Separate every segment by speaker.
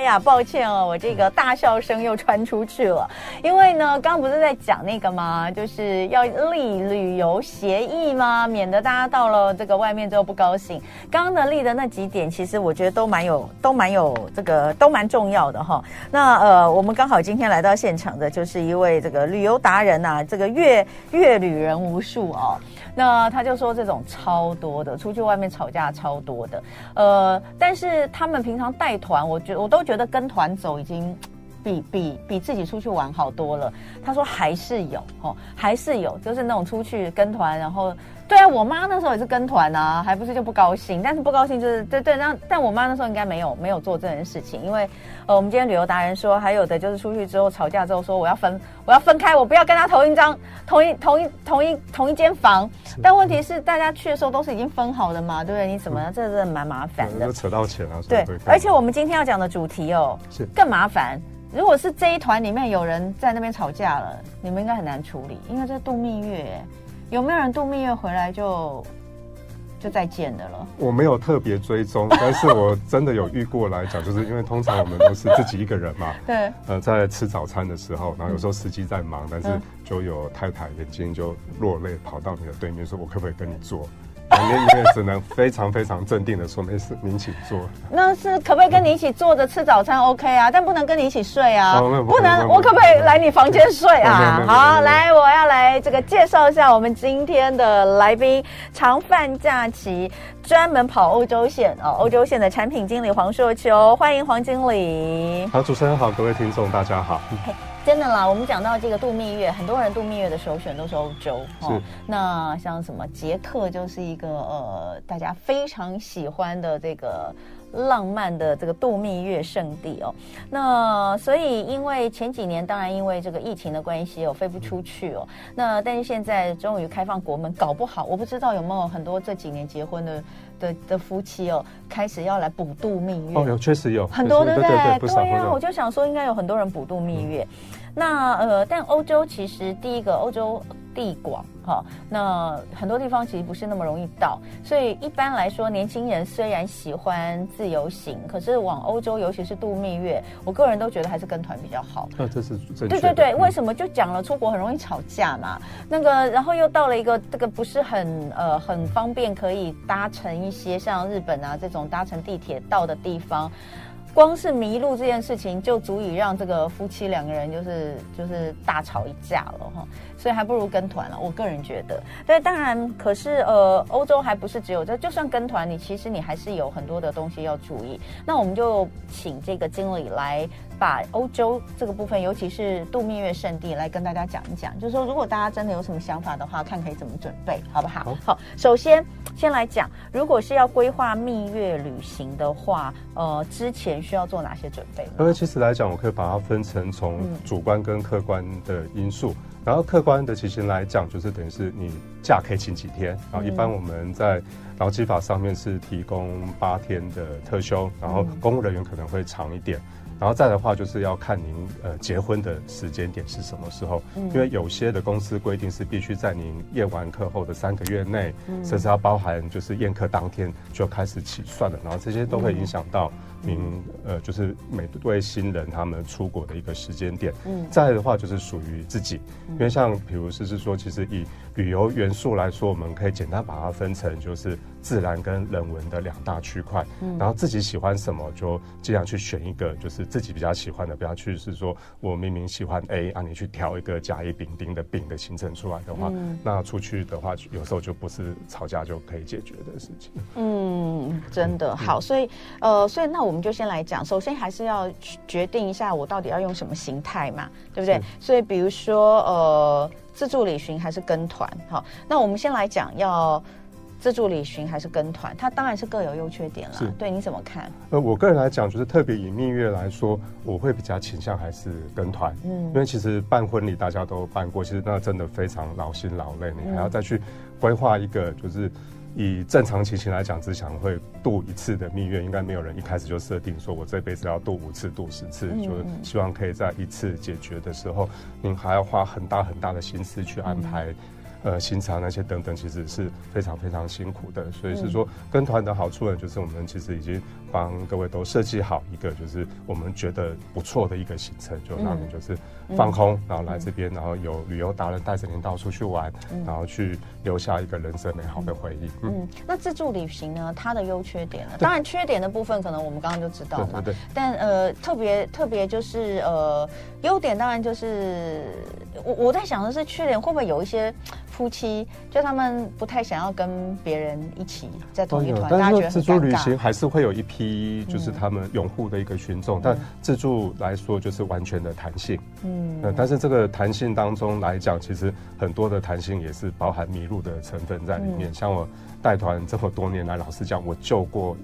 Speaker 1: 哎呀，抱歉哦，我这个大笑声又传出去了。因为呢，刚刚不是在讲那个吗？就是要立旅游协议吗？免得大家到了这个外面之后不高兴。刚刚的立的那几点，其实我觉得都蛮有，都蛮有这个，都蛮重要的哈。那呃，我们刚好今天来到现场的，就是一位这个旅游达人呐、啊，这个阅阅旅人无数哦。那他就说这种超多的，出去外面吵架超多的。呃，但是他们平常带团，我觉我都觉。得跟团走已经 比比比自己出去玩好多了。他说还是有哦，还是有，就是那种出去跟团，然后。对啊，我妈那时候也是跟团啊，还不是就不高兴。但是不高兴就是对对，那但我妈那时候应该没有没有做这件事情，因为呃，我们今天旅游达人说，还有的就是出去之后吵架之后说我要分我要分开，我不要跟他同一张同一同一同一同一间房。但问题是大家去的时候都是已经分好的嘛，对不对？你怎么这真的蛮麻烦的，
Speaker 2: 就扯到钱啊。
Speaker 1: 对，而且我们今天要讲的主题哦，是更麻烦。如果是这一团里面有人在那边吵架了，你们应该很难处理，因为这是度蜜月。有没有人度蜜月回来就就再见的了？
Speaker 2: 我没有特别追踪，但是我真的有遇过来讲，就是因为通常我们都是自己一个人嘛，对，呃，在吃早餐的时候，然后有时候司机在忙，但是就有太太眼睛就落泪，跑到你的对面说：“我可不可以跟你坐？”旁边因为只能非常非常镇定的说：“没事，您请坐。”
Speaker 1: 那是可不可以跟你一起坐着吃早餐？OK 啊，但不能跟你一起睡啊，不能。我可不可以来你房间睡啊？好，来，我要来这个介绍一下我们今天的来宾，长范假期专门跑欧洲线哦，欧洲线的产品经理黄硕秋，欢迎黄经理。
Speaker 2: 好，主持人好，各位听众大家好。
Speaker 1: 真的啦，我们讲到这个度蜜月，很多人度蜜月的首选都是欧洲哦。那像什么捷克就是一个呃，大家非常喜欢的这个。浪漫的这个度蜜月圣地哦，那所以因为前几年当然因为这个疫情的关系哦，飞不出去哦，那但是现在终于开放国门，搞不好我不知道有没有很多这几年结婚的的的夫妻哦，开始要来补度蜜月
Speaker 2: 哦，有确实有
Speaker 1: 很多对不对？对呀，我就想说应该有很多人补度蜜月。嗯、那呃，但欧洲其实第一个欧洲。地广哈，那很多地方其实不是那么容易到，所以一般来说，年轻人虽然喜欢自由行，可是往欧洲，尤其是度蜜月，我个人都觉得还是跟团比较好。
Speaker 2: 那这是。
Speaker 1: 对对对，为什么就讲了出国很容易吵架嘛？那个，然后又到了一个这个不是很呃很方便可以搭乘一些像日本啊这种搭乘地铁到的地方。光是迷路这件事情就足以让这个夫妻两个人就是就是大吵一架了哈，所以还不如跟团了。我个人觉得，对当然，可是呃，欧洲还不是只有这，就算跟团，你其实你还是有很多的东西要注意。那我们就请这个经理来。把欧洲这个部分，尤其是度蜜月圣地，来跟大家讲一讲。就是说，如果大家真的有什么想法的话，看可以怎么准备，好不好？好，好，首先先来讲，如果是要规划蜜月旅行的话，呃，之前需要做哪些准备？
Speaker 2: 因为其实来讲，我可以把它分成从主观跟客观的因素。嗯、然后客观的其实来讲，就是等于是你假可以请几天。然后一般我们在劳基法上面是提供八天的特休，然后公务人员可能会长一点。然后再的话，就是要看您呃结婚的时间点是什么时候，因为有些的公司规定是必须在您宴完客后的三个月内，甚至要包含就是宴客当天就开始起算了，然后这些都会影响到您呃就是每对新人他们出国的一个时间点。再的话就是属于自己，因为像比如是是说，其实以旅游元素来说，我们可以简单把它分成就是。自然跟人文的两大区块，嗯，然后自己喜欢什么就尽量去选一个，就是自己比较喜欢的，不要去是说我明明喜欢 A 啊，你去挑一个甲乙丙丁的丙的行程出来的话，嗯，那出去的话有时候就不是吵架就可以解决的事情。
Speaker 1: 嗯，真的好，所以呃，所以那我们就先来讲，首先还是要决定一下我到底要用什么形态嘛，对不对？所以比如说呃，自助旅行还是跟团？好，那我们先来讲要。自助旅行还是跟团，它当然是各有优缺点了。对，你怎么看？
Speaker 2: 呃，我个人来讲，就是特别以蜜月来说，我会比较倾向还是跟团。嗯，因为其实办婚礼大家都办过，其实那真的非常劳心劳累，你还要再去规划一个，就是以正常情形来讲，只想会度一次的蜜月，应该没有人一开始就设定说我这辈子要度五次、度十次，就是希望可以在一次解决的时候，您还要花很大很大的心思去安排。呃行程那些等等，其实是非常非常辛苦的。所以是说跟团的好处呢，就是我们其实已经帮各位都设计好一个，就是我们觉得不错的一个行程，就让你就是放空，然后来这边，然后有旅游达人带着您到处去玩，然后去留下一个人生美好的回忆。
Speaker 1: 嗯，那自助旅行呢，它的优缺点呢？当然缺点的部分，可能我们刚刚就知道嘛。对对。但呃，特别特别就是呃，优点当然就是我我在想的是，缺点会不会有一些？夫妻就他们不太想要跟别人一起在同一团，
Speaker 2: 但是自助旅行还是会有一批就是他们拥护的一个群众。嗯、但自助来说就是完全的弹性，嗯，但是这个弹性当中来讲，其实很多的弹性也是包含迷路的成分在里面。嗯、像我带团这么多年来，老实讲，我救过。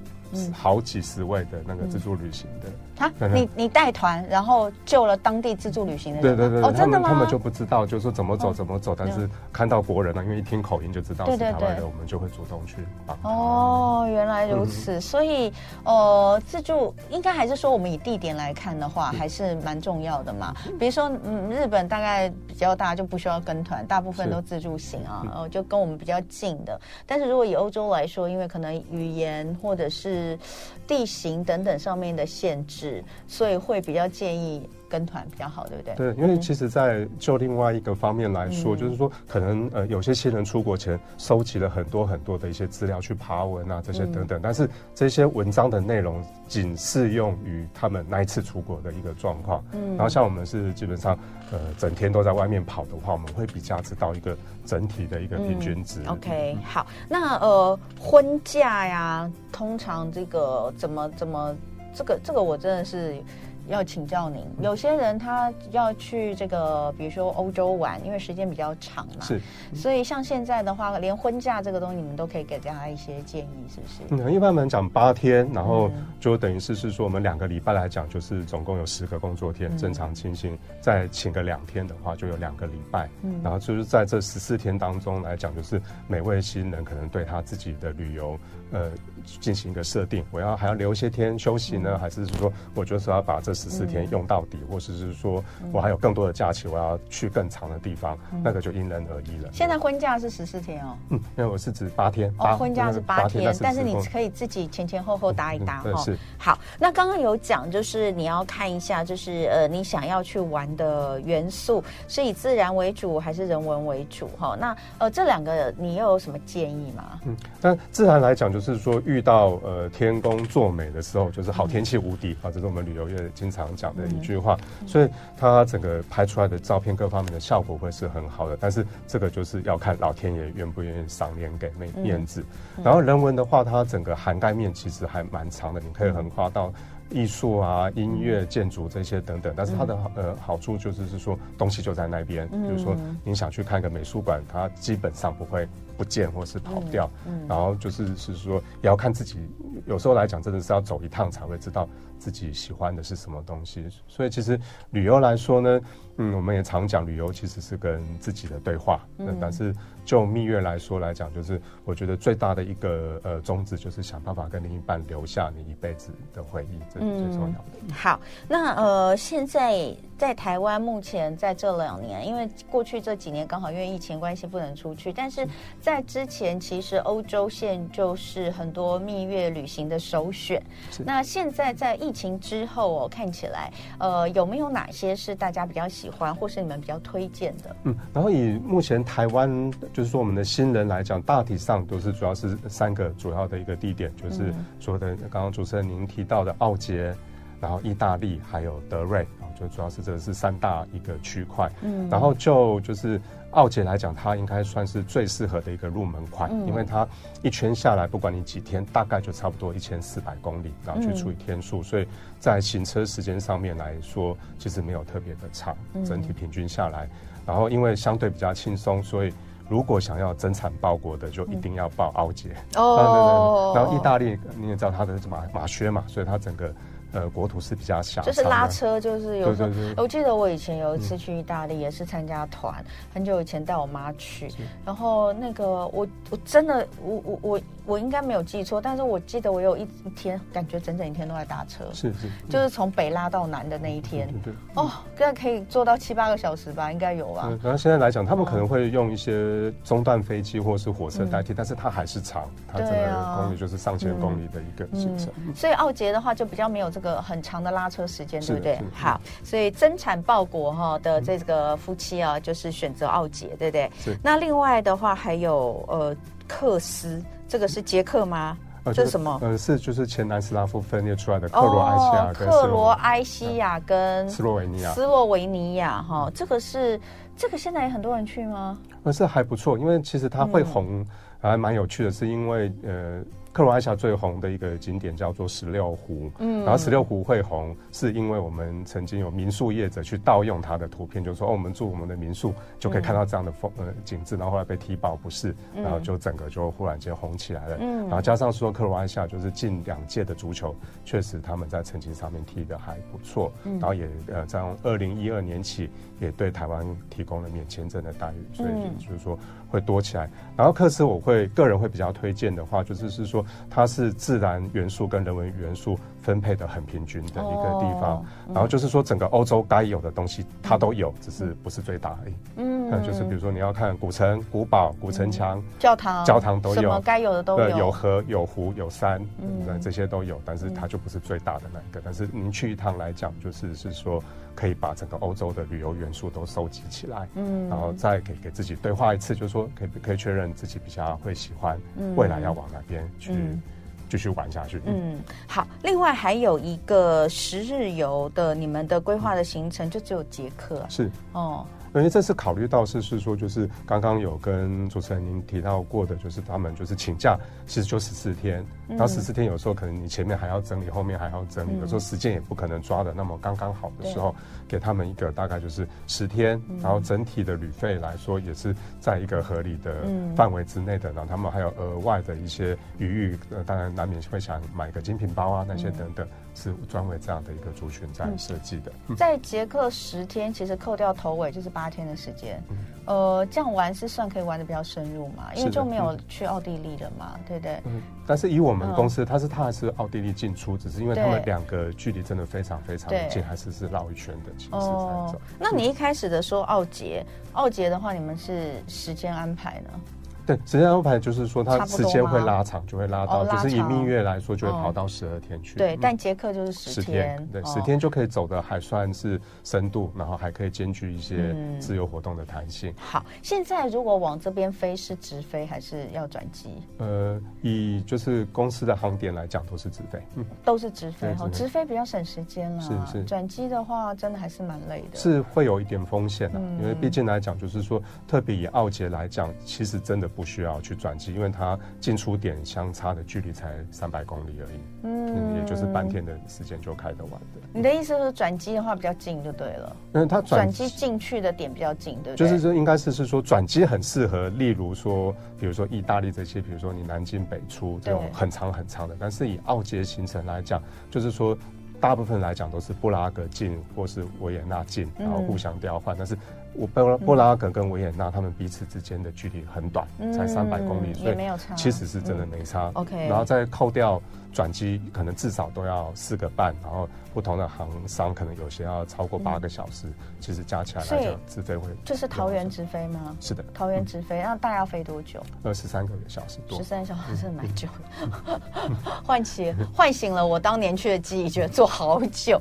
Speaker 2: 好几十位的那个自助旅行的，
Speaker 1: 啊，你你带团，然后救了当地自助旅行的人，
Speaker 2: 对对对，哦，真的吗？他们就不知道，就是说怎么走怎么走，但是看到国人呢，因为一听口音就知道是台湾的，我们就会主动去帮。
Speaker 1: 哦，原来如此，所以呃，自助应该还是说我们以地点来看的话，还是蛮重要的嘛。比如说，嗯，日本大概比较大，就不需要跟团，大部分都自助行啊，哦，就跟我们比较近的。但是如果以欧洲来说，因为可能语言或者是是地形等等上面的限制，所以会比较建议跟团比较好，对不对？
Speaker 2: 对，因为其实，在就另外一个方面来说，嗯、就是说，可能呃，有些新人出国前收集了很多很多的一些资料去爬文啊，这些等等，嗯、但是这些文章的内容仅适用于他们那一次出国的一个状况。嗯，然后像我们是基本上呃整天都在外面跑的话，我们会比较知道一个整体的一个平均值。
Speaker 1: 嗯、OK，好，那呃婚假呀，通常这个怎么怎么这个这个我真的是。要请教您，有些人他要去这个，比如说欧洲玩，因为时间比较长嘛，是，所以像现在的话，连婚假这个东西，你们都可以给大家一些建议，是不是？
Speaker 2: 嗯，一般我们讲八天，然后就等于是是说，我们两个礼拜来讲，就是总共有十个工作天，正常情形，再请个两天的话，就有两个礼拜，嗯，然后就是在这十四天当中来讲，就是每位新人可能对他自己的旅游，呃，进行一个设定，我要还要留一些天休息呢，还是说我就是要把这十四天用到底，或者是说我还有更多的假期，我要去更长的地方，那个就因人而异了。
Speaker 1: 现在婚假是十四天哦，
Speaker 2: 嗯，因为我是指八天，
Speaker 1: 哦，婚假是八天，但是你可以自己前前后后搭一搭哈。是好，那刚刚有讲，就是你要看一下，就是呃，你想要去玩的元素是以自然为主还是人文为主哈？那呃，这两个你又有什么建议吗？
Speaker 2: 嗯，那自然来讲，就是说遇到呃天公作美的时候，就是好天气无敌啊，这是我们旅游业经常讲的一句话，所以它整个拍出来的照片各方面的效果会是很好的。但是这个就是要看老天爷愿不愿意赏脸给面面子。然后人文的话，它整个涵盖面其实还蛮长的，你可以横跨到艺术啊、音乐、建筑这些等等。但是它的呃好处就是是说东西就在那边，比如说你想去看个美术馆，它基本上不会不见或是跑掉。然后就是是说也要看自己，有时候来讲真的是要走一趟才会知道。自己喜欢的是什么东西，所以其实旅游来说呢，嗯，我们也常讲旅游其实是跟自己的对话。嗯，但是就蜜月来说来讲，就是我觉得最大的一个呃宗旨就是想办法跟另一半留下你一辈子的回忆，这是最重要的。
Speaker 1: 嗯，好，那呃现在在台湾目前在这两年，因为过去这几年刚好因为疫情关系不能出去，但是在之前其实欧洲线就是很多蜜月旅行的首选。那现在在疫情之后哦，看起来，呃，有没有哪些是大家比较喜欢，或是你们比较推荐的？
Speaker 2: 嗯，然后以目前台湾，就是说我们的新人来讲，大体上都是主要是三个主要的一个地点，就是说的刚刚主持人您提到的奥捷，然后意大利还有德瑞啊，就主要是这是三大一个区块。嗯，然后就就是。奥捷来讲，它应该算是最适合的一个入门款，嗯、因为它一圈下来，不管你几天，大概就差不多一千四百公里，然后去除以天数，嗯、所以在行车时间上面来说，其实没有特别的长，整体平均下来。嗯、然后因为相对比较轻松，所以如果想要增产报国的，就一定要报奥捷。哦。然后意大利你也知道它的马马靴嘛，所以它整个。呃国土是比较小，
Speaker 1: 就是拉车，就是有时候。我记得我以前有一次去意大利，也是参加团，嗯、很久以前带我妈去，然后那个我我真的我我我我应该没有记错，但是我记得我有一一天感觉整整一天都在搭车，
Speaker 2: 是是，
Speaker 1: 就是从北拉到南的那一天，
Speaker 2: 对，对，对。
Speaker 1: 哦，这可以坐到七八个小时吧，应该有吧。
Speaker 2: 然后现在来讲，他们可能会用一些中段飞机或者是火车代替，嗯、但是它还是长，它这个公里就是上千公里的一个行程。
Speaker 1: 所以奥捷的话就比较没有这个很长的拉车时间，对不对？好，所以增产报国哈的这个夫妻啊，就是选择奥捷，对不对？是。那另外的话还有呃克斯，这个是捷克吗？这是什么？
Speaker 2: 呃，是就是前南斯拉夫分裂出来的克罗埃西亚、
Speaker 1: 克罗埃西亚跟
Speaker 2: 斯洛维尼亚、
Speaker 1: 斯洛维尼亚哈，这个是这个现在有很多人去吗？
Speaker 2: 呃，是还不错，因为其实它会红还蛮有趣的，是因为呃。克罗埃西亚最红的一个景点叫做十六湖，嗯，然后十六湖会红，是因为我们曾经有民宿业者去盗用它的图片，就是说哦，我们住我们的民宿就可以看到这样的风呃景致，然后后来被踢爆不是，然后就整个就忽然间红起来了，嗯，然后加上说克罗埃西亚就是近两届的足球，确实他们在成绩上面踢的还不错，然后也呃在二零一二年起也对台湾提供了免签证的待遇，所以就是说。会多起来，然后克斯我会个人会比较推荐的话，就是是说它是自然元素跟人文元素分配的很平均的一个地方，然后就是说整个欧洲该有的东西它都有，只是不是最大而已。嗯，那就是比如说你要看古城、古堡、古城墙、教堂、教堂都有，什么
Speaker 1: 该有的都有，
Speaker 2: 有河、有湖、有山，嗯，这些都有，但是它就不是最大的那一个。但是您去一趟来讲，就是是说。可以把整个欧洲的旅游元素都收集起来，嗯，然后再给给自己对话一次，就是说可以可以确认自己比较会喜欢，未来要往哪边去继续玩下去。
Speaker 1: 嗯，好。另外还有一个十日游的，你们的规划的行程就只有捷克啊？
Speaker 2: 是哦。因为这次考虑到是是说，就是刚刚有跟主持人您提到过的，就是他们就是请假，其实就十四天，然后十四天有时候可能你前面还要整理，后面还要整理，有时候时间也不可能抓的那么刚刚好的时候，给他们一个大概就是十天，然后整体的旅费来说也是在一个合理的范围之内的，然后他们还有额外的一些余裕，呃，当然难免会想买个精品包啊那些等等。是专为这样的一个族群在设计的。
Speaker 1: 嗯、在捷克十天，其实扣掉头尾就是八天的时间。嗯、呃，这样玩是算可以玩的比较深入嘛？因为就没有去奥地利的嘛，嗯、对不对？
Speaker 2: 嗯。但是以我们公司，它是它还是奥地利进出，只是因为他们两个距离真的非常非常的近，还是是绕一圈的其实在走。哦。
Speaker 1: 那你一开始的说奥捷，奥捷的话，你们是时间安排呢？
Speaker 2: 对，时间安排就是说，它时间会拉长，就会拉到，就是以蜜月来说，就会跑到十二天去。
Speaker 1: 对，但捷克就是十天，
Speaker 2: 对，十天就可以走的还算是深度，然后还可以兼具一些自由活动的弹性。
Speaker 1: 好，现在如果往这边飞是直飞还是要转机？
Speaker 2: 呃，以就是公司的航点来讲，都是直飞，嗯，
Speaker 1: 都是直飞。哈，直飞比较省时间了。
Speaker 2: 是是，
Speaker 1: 转机的话，真的还是蛮累的。
Speaker 2: 是会有一点风险的，因为毕竟来讲，就是说，特别以奥捷来讲，其实真的不需要去转机。因为它进出点相差的距离才三百公里而已，嗯，也就是半天的时间就开得完的。
Speaker 1: 你的意思是转机的话比较近就对了，
Speaker 2: 因为它转机
Speaker 1: 进去的点比较近，对不
Speaker 2: 对？就是说应该是是说转机很适合，例如说，比如说意大利这些，比如说你南进北出这种很长很长的。但是以奥捷行程来讲，就是说大部分来讲都是布拉格进或是维也纳进，然后互相调换，但是。我布布拉格跟维也纳，他们彼此之间的距离很短，才三百公里，所以其实是真的没差。OK，然后再扣掉转机，可能至少都要四个半，然后。不同的航商可能有些要超过八个小时，其实加起来来讲，直飞会
Speaker 1: 就是桃园直飞吗？
Speaker 2: 是的，
Speaker 1: 桃园直飞，那大概要飞多久？
Speaker 2: 二十三个小时多，
Speaker 1: 十三小时真的蛮久的，唤起唤醒了我当年去的记忆，觉得坐好久。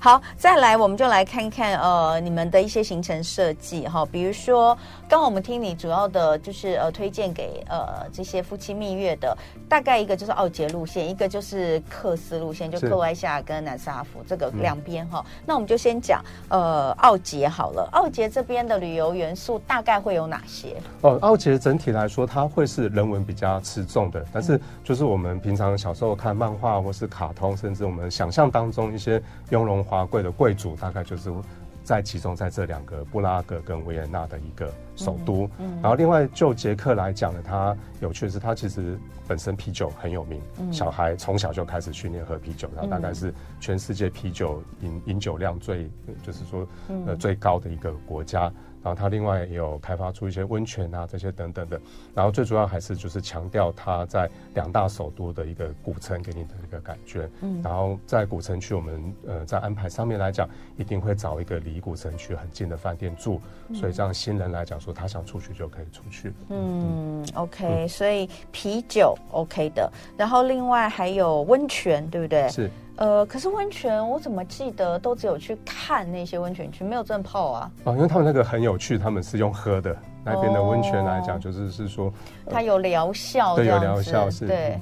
Speaker 1: 好，再来我们就来看看呃你们的一些行程设计哈，比如说刚刚我们听你主要的就是呃推荐给呃这些夫妻蜜月的，大概一个就是奥捷路线，一个就是克斯路线，就克外夏跟南。斯拉夫这个两边哈，嗯、那我们就先讲呃奥捷好了。奥捷这边的旅游元素大概会有哪些？
Speaker 2: 哦，奥捷整体来说，它会是人文比较吃重的，但是就是我们平常小时候看漫画或是卡通，甚至我们想象当中一些雍容华贵的贵族，大概就是。在集中在这两个布拉格跟维也纳的一个首都。嗯嗯、然后另外就捷克来讲呢，它有趣的是，它其实本身啤酒很有名，嗯、小孩从小就开始训练喝啤酒，然后大概是全世界啤酒饮饮酒量最就是说呃最高的一个国家。然后它另外也有开发出一些温泉啊，这些等等的。然后最主要还是就是强调它在两大首都的一个古城给你的一个感觉。嗯。然后在古城区，我们呃在安排上面来讲，一定会找一个离古城区很近的饭店住。嗯。所以这样新人来讲说，他想出去就可以出去。嗯，
Speaker 1: 嗯，OK。所以啤酒 OK 的，然后另外还有温泉，对不对？
Speaker 2: 是。
Speaker 1: 呃，可是温泉我怎么记得都只有去看那些温泉区，没有真泡啊？
Speaker 2: 哦，因为他们那个很有趣，他们是用喝的。那边的温泉来讲，就是是说，
Speaker 1: 它有疗效，
Speaker 2: 对，有疗效是，
Speaker 1: 对。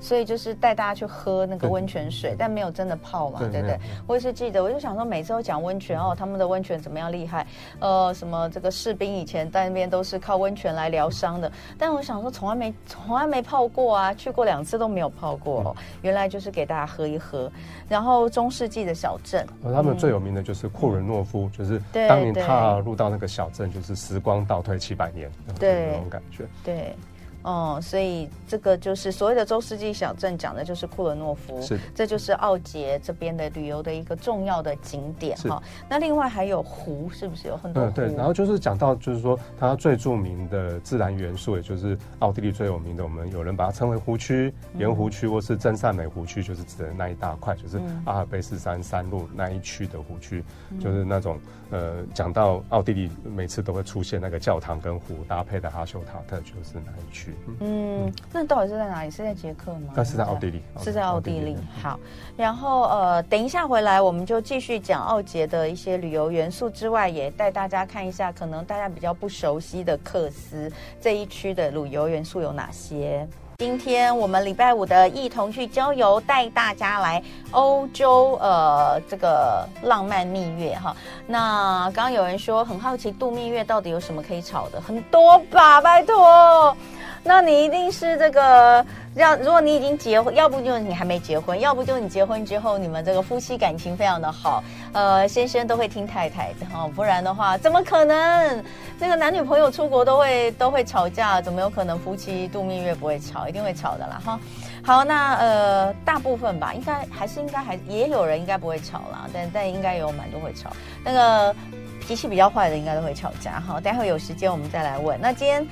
Speaker 1: 嗯所以就是带大家去喝那个温泉水，但没有真的泡嘛，对不对？我也是记得，我就想说，每次都讲温泉哦，他们的温泉怎么样厉害？呃，什么这个士兵以前在那边都是靠温泉来疗伤的，但我想说，从来没从来没泡过啊，去过两次都没有泡过哦。原来就是给大家喝一喝。然后中世纪的小镇，
Speaker 2: 他们最有名的就是库伦诺夫，就是当年踏入到那个小镇，就是时光倒退七百年，对那种感觉，
Speaker 1: 对。哦，所以这个就是所谓的中世纪小镇，讲的就是库伦诺夫，
Speaker 2: 是，
Speaker 1: 这就是奥捷这边的旅游的一个重要的景点哈。那另外还有湖，是不是有很多湖？
Speaker 2: 嗯，对。然后就是讲到，就是说它最著名的自然元素，也就是奥地利最有名的，我们有人把它称为湖区、盐湖区，或是真善美湖区，就是指的那一大块，就是阿尔卑斯山山路那一区的湖区，就是那种呃，讲到奥地利，每次都会出现那个教堂跟湖搭配的哈修塔特，就是那一区。
Speaker 1: 嗯，那到底是在哪里？是在捷克吗？
Speaker 2: 那是在奥地利，
Speaker 1: 是在奥地利。好，然后呃，等一下回来，我们就继续讲奥捷的一些旅游元素之外，也带大家看一下，可能大家比较不熟悉的克斯这一区的旅游元素有哪些。今天我们礼拜五的一同去郊游，带大家来欧洲，呃，这个浪漫蜜月哈。那刚刚有人说很好奇度蜜月到底有什么可以炒的，很多吧，拜托。那你一定是这个，让如果你已经结婚，要不就是你还没结婚，要不就是你结婚之后，你们这个夫妻感情非常的好，呃，先生都会听太太的哈，不然的话，怎么可能？这个男女朋友出国都会都会吵架，怎么有可能夫妻度蜜月不会吵？一定会吵的啦哈。好，那呃，大部分吧，应该还是应该还也有人应该不会吵啦，但但应该有蛮多会吵。那个脾气比较坏的应该都会吵架哈。待会有时间我们再来问。那今天。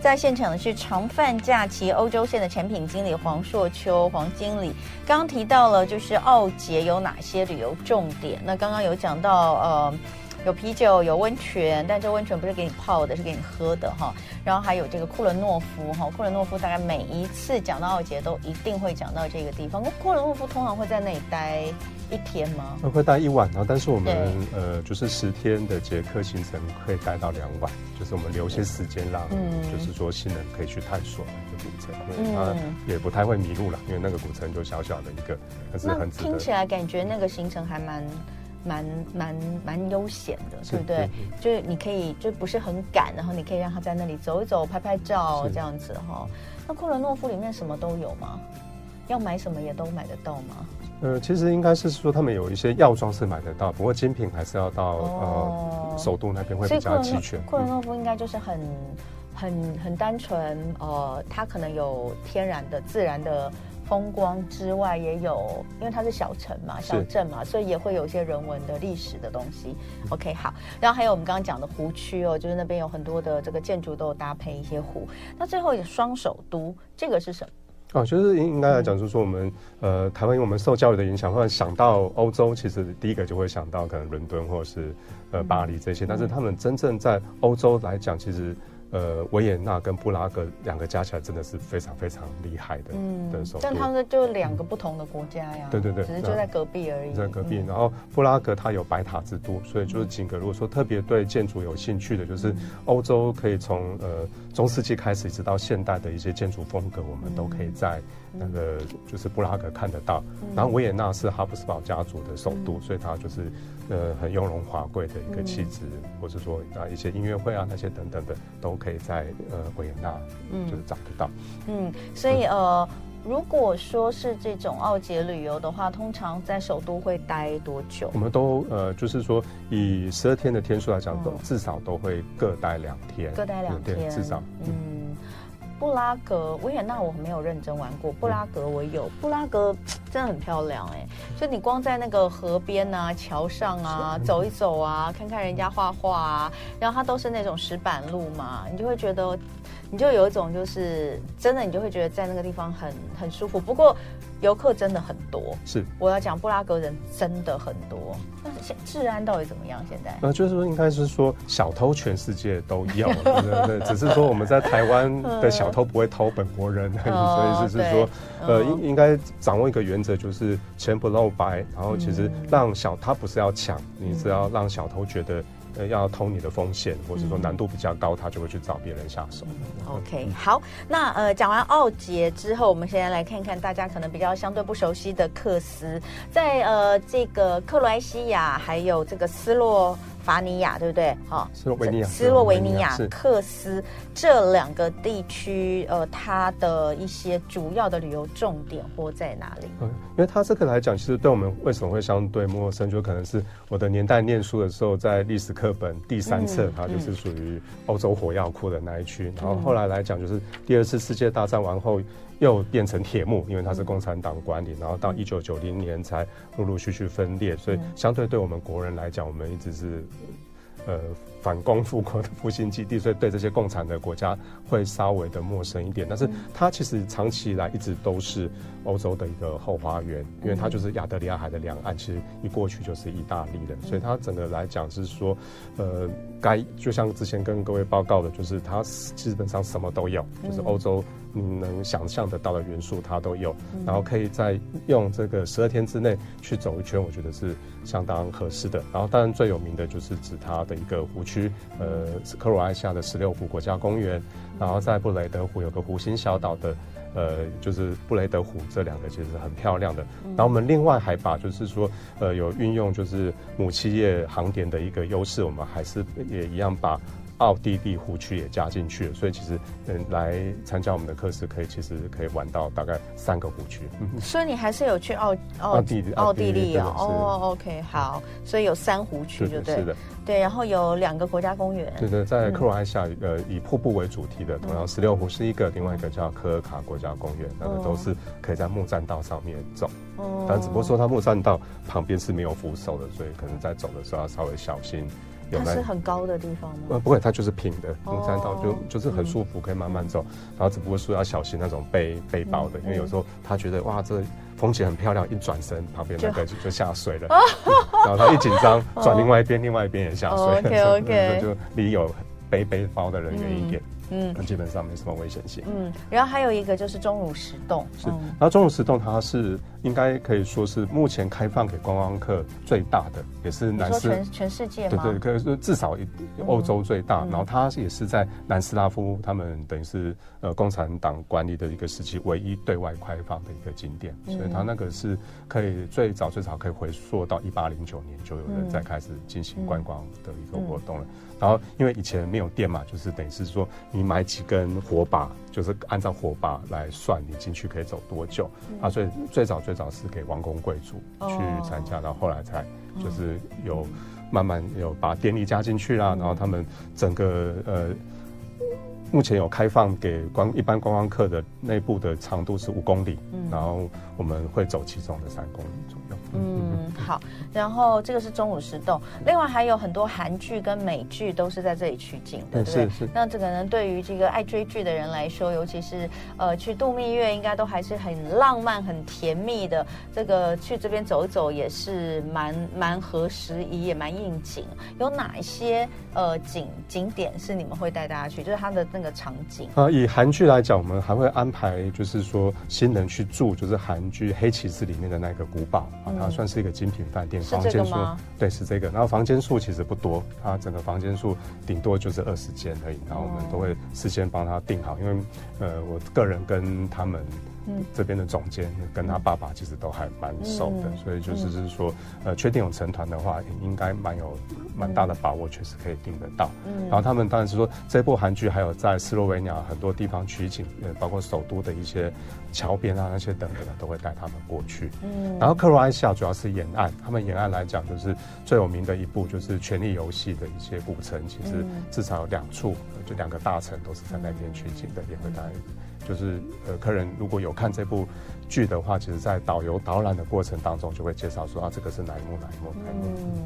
Speaker 1: 在现场的是长饭假期欧洲线的产品经理黄硕秋，黄经理刚刚提到了，就是奥捷有哪些旅游重点？那刚刚有讲到，呃，有啤酒，有温泉，但这温泉不是给你泡的，是给你喝的哈。然后还有这个库伦诺夫哈，库伦诺夫大概每一次讲到奥捷都一定会讲到这个地方。那库伦诺夫通常会在那里待一天吗？
Speaker 2: 会待一晚啊，但是我们呃，就是十天的捷克行程可以待到两晚，就是我们留些时间让，嗯，就是说新人可以去探索那个古城，因为他也不太会迷路了，因为那个古城就小小的一个，可是很值得。
Speaker 1: 听起来感觉那个行程还蛮蛮蛮蛮悠闲的，对不对？对，就是你可以就不是很赶，然后你可以让他在那里走一走、拍拍照这样子哈。那库伦诺夫里面什么都有吗？要买什么也都买得到吗？
Speaker 2: 呃，其实应该是说他们有一些药妆是买得到，不过精品还是要到、哦、呃首都那边会比较齐全。
Speaker 1: 库伦诺夫应该就是很很很单纯，呃，它可能有天然的、自然的风光之外，也有因为它是小城嘛、小镇嘛，所以也会有一些人文的历史的东西。OK，好，然后还有我们刚刚讲的湖区哦，就是那边有很多的这个建筑都有搭配一些湖。那最后一个双首都，这个是什么？
Speaker 2: 哦，就是应应该来讲，就是说我们、嗯、呃，台湾因为我们受教育的影响，或者想到欧洲，其实第一个就会想到可能伦敦或者是呃巴黎这些，嗯、但是他们真正在欧洲来讲，其实。呃，维也纳跟布拉格两个加起来真的是非常非常厉害的，嗯，的首都。
Speaker 1: 但他们就两个不同的国家呀，
Speaker 2: 对对对，
Speaker 1: 只是就在隔壁而已。
Speaker 2: 在隔壁，然后布拉格它有白塔之都，所以就是景格。如果说特别对建筑有兴趣的，就是欧洲可以从呃中世纪开始一直到现代的一些建筑风格，我们都可以在那个就是布拉格看得到。然后维也纳是哈布斯堡家族的首都，所以它就是。呃，很雍容华贵的一个气质，嗯、或者说啊一些音乐会啊那些等等的，都可以在呃维也纳，嗯，就是找得到。
Speaker 1: 嗯，所以呃如果说是这种奥捷旅游的话，通常在首都会待多久？
Speaker 2: 我们都呃，就是说以十二天的天数来讲，都、嗯、至少都会各待两天，
Speaker 1: 各待两天，
Speaker 2: 至少。嗯，
Speaker 1: 嗯布拉格维也纳我没有认真玩过，布拉格我有，嗯、布拉格 真的很漂亮哎、欸，就你光在那个河边啊、桥上啊走一走啊，看看人家画画啊，然后它都是那种石板路嘛，你就会觉得。你就有一种就是真的，你就会觉得在那个地方很很舒服。不过游客真的很多，
Speaker 2: 是
Speaker 1: 我要讲布拉格人真的很多。但是现治安到底怎么样？现在
Speaker 2: 呃，就是说应该是说小偷全世界都有，对对对，只是说我们在台湾的小偷不会偷本国人，所以就是说呃应应该掌握一个原则，就是钱不露白。然后其实让小他不是要抢，你是要让小偷觉得。要偷你的风险，或者说难度比较高，他就会去找别人下手。
Speaker 1: OK，好，那呃，讲完奥杰之后，我们现在来看看大家可能比较相对不熟悉的克斯，在呃这个克罗埃西亚还有这个斯洛。法尼亚对不对？哈，
Speaker 2: 斯洛维尼亚、
Speaker 1: 斯洛维尼亚、克斯这两个地区，呃，它的一些主要的旅游重点或在哪里？
Speaker 2: 嗯，因为它这个来讲，其实对我们为什么会相对陌生，就可能是我的年代念书的时候，在历史课本第三册，它就是属于欧洲火药库的那一区。然后后来来讲，就是第二次世界大战完后。又变成铁幕，因为它是共产党管理，然后到一九九零年才陆陆续续分裂，所以相对对我们国人来讲，我们一直是，呃。反攻复国的复兴基地，所以对这些共产的国家会稍微的陌生一点。但是它其实长期以来一直都是欧洲的一个后花园，因为它就是亚得里亚海的两岸，其实一过去就是意大利的，所以它整个来讲是说，呃，该就像之前跟各位报告的，就是它基本上什么都有，就是欧洲你能想象得到的元素它都有，然后可以在用这个十二天之内去走一圈，我觉得是相当合适的。然后当然最有名的就是指它的一个湖。区呃，克罗埃西亚的十六湖国家公园，然后在布雷德湖有个湖心小岛的，呃，就是布雷德湖，这两个其实很漂亮的。然后我们另外还把就是说，呃，有运用就是母企业航点的一个优势，我们还是也一样把。奥地利湖区也加进去了，所以其实嗯，来参加我们的课时可以其实可以玩到大概三个湖区。
Speaker 1: 所以你还是有去奥奥地利奥地利啊？哦，OK，好，所以有三湖区，就对，是的，对，然后有两个国家公园。
Speaker 2: 对对，在克罗埃西亚呃以瀑布为主题的，同样十六湖是一个，另外一个叫科尔卡国家公园，那个都是可以在木栈道上面走。哦，但只不过说它木栈道旁边是没有扶手的，所以可能在走的时候要稍微小心。
Speaker 1: 它是很高的地方吗？
Speaker 2: 呃，不会，它就是平的，登山道就就是很舒服，可以慢慢走。然后只不过说要小心那种背背包的，因为有时候他觉得哇，这风景很漂亮，一转身旁边那个就就下水了，然后他一紧张转另外一边，另外一边也下水了。
Speaker 1: OK OK，
Speaker 2: 就离有背背包的人远一点。嗯，基本上没什么危险性。
Speaker 1: 嗯，然后还有一个就是钟乳石洞，
Speaker 2: 是，然后钟乳石洞它是应该可以说是目前开放给观光客最大的，也是南斯
Speaker 1: 全全世界
Speaker 2: 对对，可以说至少欧洲最大。然后它也是在南斯拉夫，他们等于是呃共产党管理的一个时期唯一对外开放的一个景点，所以它那个是可以最早最早可以回溯到一八零九年就有人在开始进行观光的一个活动了。然后，因为以前没有电嘛，就是等于是说，你买几根火把，就是按照火把来算你进去可以走多久。嗯、啊，所以最早最早是给王公贵族去参加，然后后来才就是有慢慢有把电力加进去啦。然后他们整个呃，目前有开放给观一般观光客的内部的长度是五公里，然后我们会走其中的三公里左右。
Speaker 1: 嗯，好，然后这个是中午石洞，另外还有很多韩剧跟美剧都是在这里取景的，对不对？是是。那这个呢，对于这个爱追剧的人来说，尤其是呃去度蜜月，应该都还是很浪漫、很甜蜜的。这个去这边走一走也是蛮蛮合时宜，也蛮应景。有哪一些呃景景点是你们会带大家去？就是它的那个场景
Speaker 2: 啊。以韩剧来讲，我们还会安排，就是说新人去住，就是韩剧《黑骑士》里面的那个古堡啊。它算是一个精品饭店，房间数对是这个，然后房间数其实不多，它整个房间数顶多就是二十间而已，然后我们都会事先帮他订好，因为呃我个人跟他们这边的总监跟他爸爸其实都还蛮熟的，所以就是是说，呃，确定有成团的话，应该蛮有蛮大的把握，确实可以订得到。然后他们当然是说，这部韩剧还有在斯洛维尼亚很多地方取景，呃，包括首都的一些桥边啊那些等等的，都会带他们过去。嗯，然后克罗埃西亚主要是沿岸，他们沿岸来讲就是最有名的一部就是《权力游戏》的一些古城，其实至少有两处，就两个大城都是在那边取景的，也会带。就是呃，客人如果有看这部剧的话，其实，在导游导览的过程当中，就会介绍说啊，这个是哪一幕哪一幕哪一幕。嗯，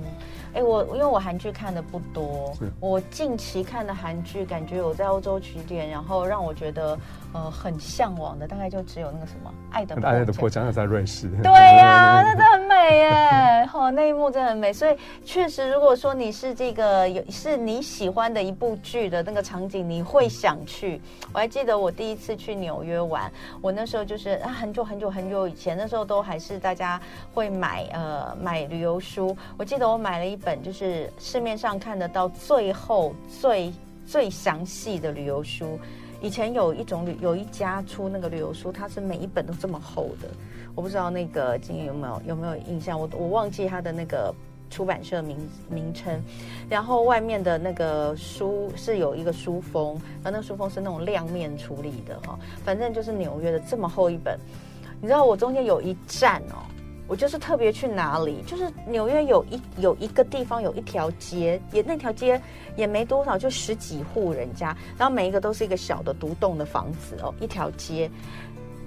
Speaker 1: 哎、欸，我因为我韩剧看的不多，我近期看的韩剧，感觉有在欧洲取点，然后让我觉得呃很向往的，大概就只有那个什么《爱的
Speaker 2: 爱的迫降》在瑞士。
Speaker 1: 对呀、啊，那真的很美耶！哦，那一幕真的很美。所以确实，如果说你是这个有是你喜欢的一部剧的那个场景，你会想去。我还记得我第一次去纽约玩，我那时候就是啊很久很久很久以前，那时候都还是大家会买呃买旅游书。我记得我买了一本，就是市面上看得到最后最最详细的旅游书。以前有一种旅有一家出那个旅游书，它是每一本都这么厚的。我不知道那个今天有没有有没有印象？我我忘记它的那个。出版社名名称，然后外面的那个书是有一个书封，然后那个书封是那种亮面处理的哈，反正就是纽约的这么厚一本。你知道我中间有一站哦，我就是特别去哪里，就是纽约有一有一个地方有一条街，也那条街也没多少，就十几户人家，然后每一个都是一个小的独栋的房子哦，一条街。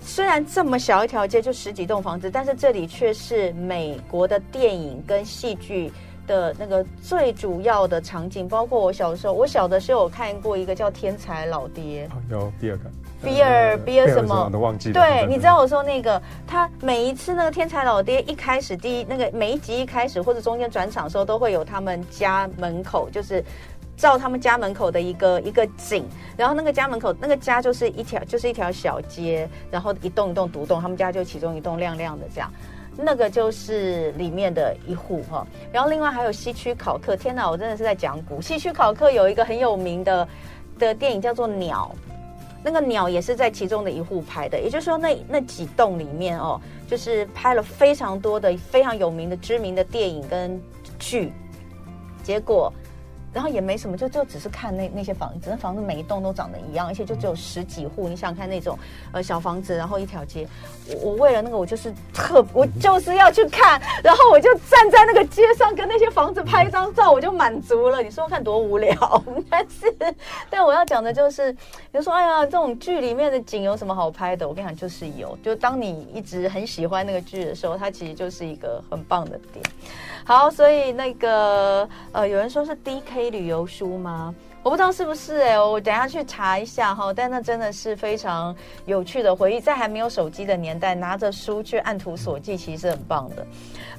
Speaker 1: 虽然这么小一条街就十几栋房子，但是这里却是美国的电影跟戏剧的那个最主要的场景。包括我小时候，我小的时候有看过一个叫《天才老爹》，
Speaker 2: 有第二个，
Speaker 1: 比尔比尔什么
Speaker 2: 都忘记了。
Speaker 1: 对，你知道我说那个，他每一次那个《天才老爹》一开始第一那个每一集一开始或者中间转场的时候，都会有他们家门口就是。照他们家门口的一个一个景，然后那个家门口那个家就是一条就是一条小街，然后一栋一栋独栋，他们家就其中一栋亮亮的这样，那个就是里面的一户哈。然后另外还有西区考克，天哪，我真的是在讲古。西区考克有一个很有名的的电影叫做《鸟》，那个鸟也是在其中的一户拍的，也就是说那那几栋里面哦，就是拍了非常多的非常有名的知名的电影跟剧，结果。然后也没什么，就就只是看那那些房子，那房子每一栋都长得一样，而且就只有十几户。你想看那种呃小房子，然后一条街。我我为了那个，我就是特，我就是要去看，然后我就站在那个街上跟那些房子拍一张照，我就满足了。你说看多无聊，但是但我要讲的就是，比如说哎呀，这种剧里面的景有什么好拍的？我跟你讲，就是有，就当你一直很喜欢那个剧的时候，它其实就是一个很棒的点。好，所以那个呃，有人说是 DK 旅游书吗？我不知道是不是哎、我等下去查一下哈。但那真的是非常有趣的回忆，在还没有手机的年代，拿着书去按图索骥，其实是很棒的。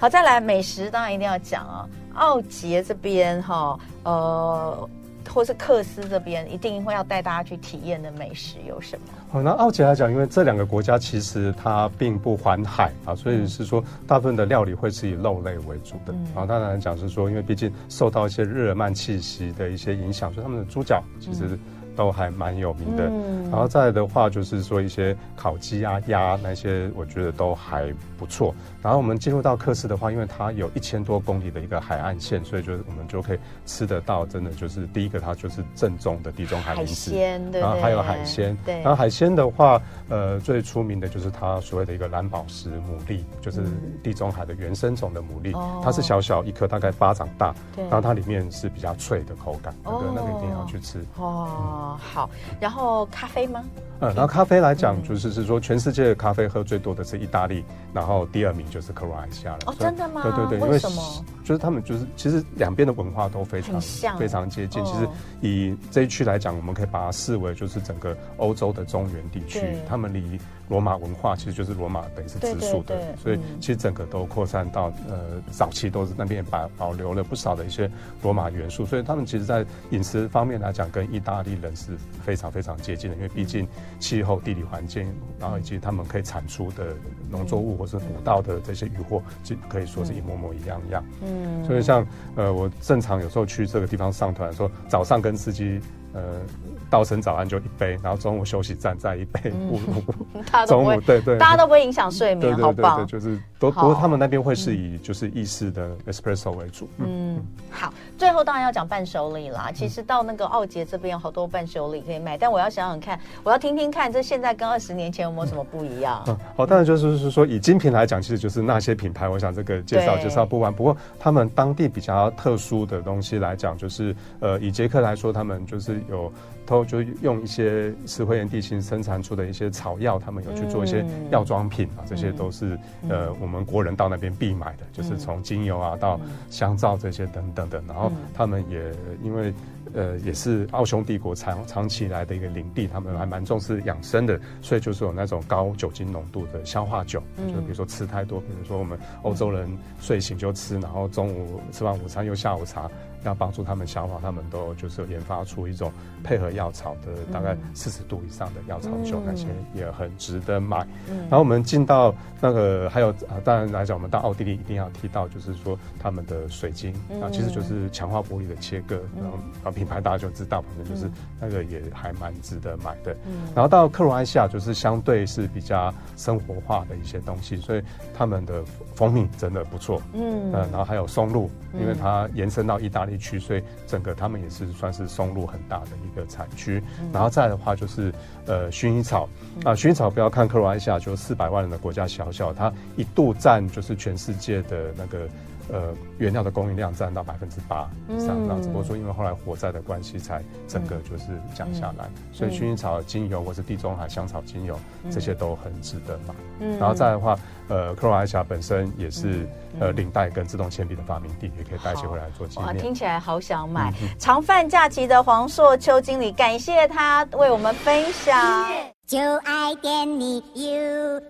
Speaker 1: 好，再来美食，当然一定要讲啊。奥捷这边哈，呃。或是克斯这边一定会要带大家去体验的美食有什么？
Speaker 2: 好，那奥捷来讲，因为这两个国家其实它并不环海啊，所以是说大部分的料理会是以肉类为主的。然后当然讲是说，因为毕竟受到一些日耳曼气息的一些影响，所以他们的猪脚其实、嗯。都还蛮有名的，嗯、然后再来的话就是说一些烤鸡啊、鸭那些，我觉得都还不错。然后我们进入到克斯的话，因为它有一千多公里的一个海岸线，所以就是我们就可以吃得到，真的就是第一个它就是正宗的地中海零食，然后还有海鲜。对，然后海鲜的话，呃，最出名的就是它所谓的一个蓝宝石牡蛎，就是地中海的原生种的牡蛎，嗯、它是小小一颗，大概巴掌大，然后它里面是比较脆的口感，那个那个一定要去吃。哦。嗯好，然后咖啡吗？嗯，然后咖啡来讲，就是是说全世界的咖啡喝最多的是意大利，然后第二名就是克罗埃西亚了。哦，真的吗？对对对，因为什么？就是他们就是其实两边的文化都非常，非常接近。其实以这一区来讲，我们可以把它视为就是整个欧洲的中原地区，他们离。罗马文化其实就是罗马等于是直属的，所以其实整个都扩散到呃早期都是那边保保留了不少的一些罗马元素，所以他们其实在饮食方面来讲跟意大利人是非常非常接近的，因为毕竟气候、地理环境，然后以及他们可以产出的农作物或是捕到的这些渔获，就可以说是一模模一样一样。嗯，所以像呃我正常有时候去这个地方上团的时候，早上跟司机呃。道声早安就一杯，然后中午休息站再一杯，午
Speaker 1: 午 中午对对，大家都不会影响睡眠，好棒，
Speaker 2: 就是都不过他们那边会是以就是意式的 espresso 为主。
Speaker 1: 嗯，好，最后当然要讲伴手礼啦。其实到那个奥杰这边有好多伴手礼可以买，但我要想想看，我要听听看，这现在跟二十年前有没有什么不一样？
Speaker 2: 嗯，好，当然就是是说以精品来讲，其实就是那些品牌，我想这个介绍介绍不完。不过他们当地比较特殊的东西来讲，就是呃，以捷克来说，他们就是有。都就用一些石灰岩地形生产出的一些草药，他们有去做一些药妆品啊，这些都是呃我们国人到那边必买的，就是从精油啊到香皂这些等等的。然后他们也因为呃也是奥匈帝国长长期以来的一个领地，他们还蛮重视养生的，所以就是有那种高酒精浓度的消化酒，就比如说吃太多，比如说我们欧洲人睡醒就吃，然后中午吃完午餐又下午茶。要帮助他们消化，他们都就是研发出一种配合药草的大概四十度以上的药草酒，那些也很值得买。然后我们进到那个还有啊，当然来讲，我们到奥地利一定要提到，就是说他们的水晶啊，其实就是强化玻璃的切割，然后啊品牌大家就知道，反正就是那个也还蛮值得买的。然后到克罗埃西亚就是相对是比较生活化的一些东西，所以他们的蜂蜜真的不错。嗯，然后还有松露，因为它延伸到意大利。区，所以整个他们也是算是松露很大的一个产区，然后再的话就是呃薰衣草啊，薰衣草不要看克罗埃西亚就四百万人的国家小小，它一度占就是全世界的那个。呃，原料的供应量占到百分之八以上，那、嗯、只不过说因为后来火灾的关系，才整个就是降下来。嗯、所以薰衣草精油或是地中海香草精油，嗯、这些都很值得买。嗯，然后再的话，呃，克罗埃西亚本身也是、嗯、呃领带跟自动铅笔的发明地，也可以带一些回来做纪念。哇，
Speaker 1: 听起来好想买。嗯、常饭假期的黄硕秋经理，感谢他为我们分享。就爱点你 U。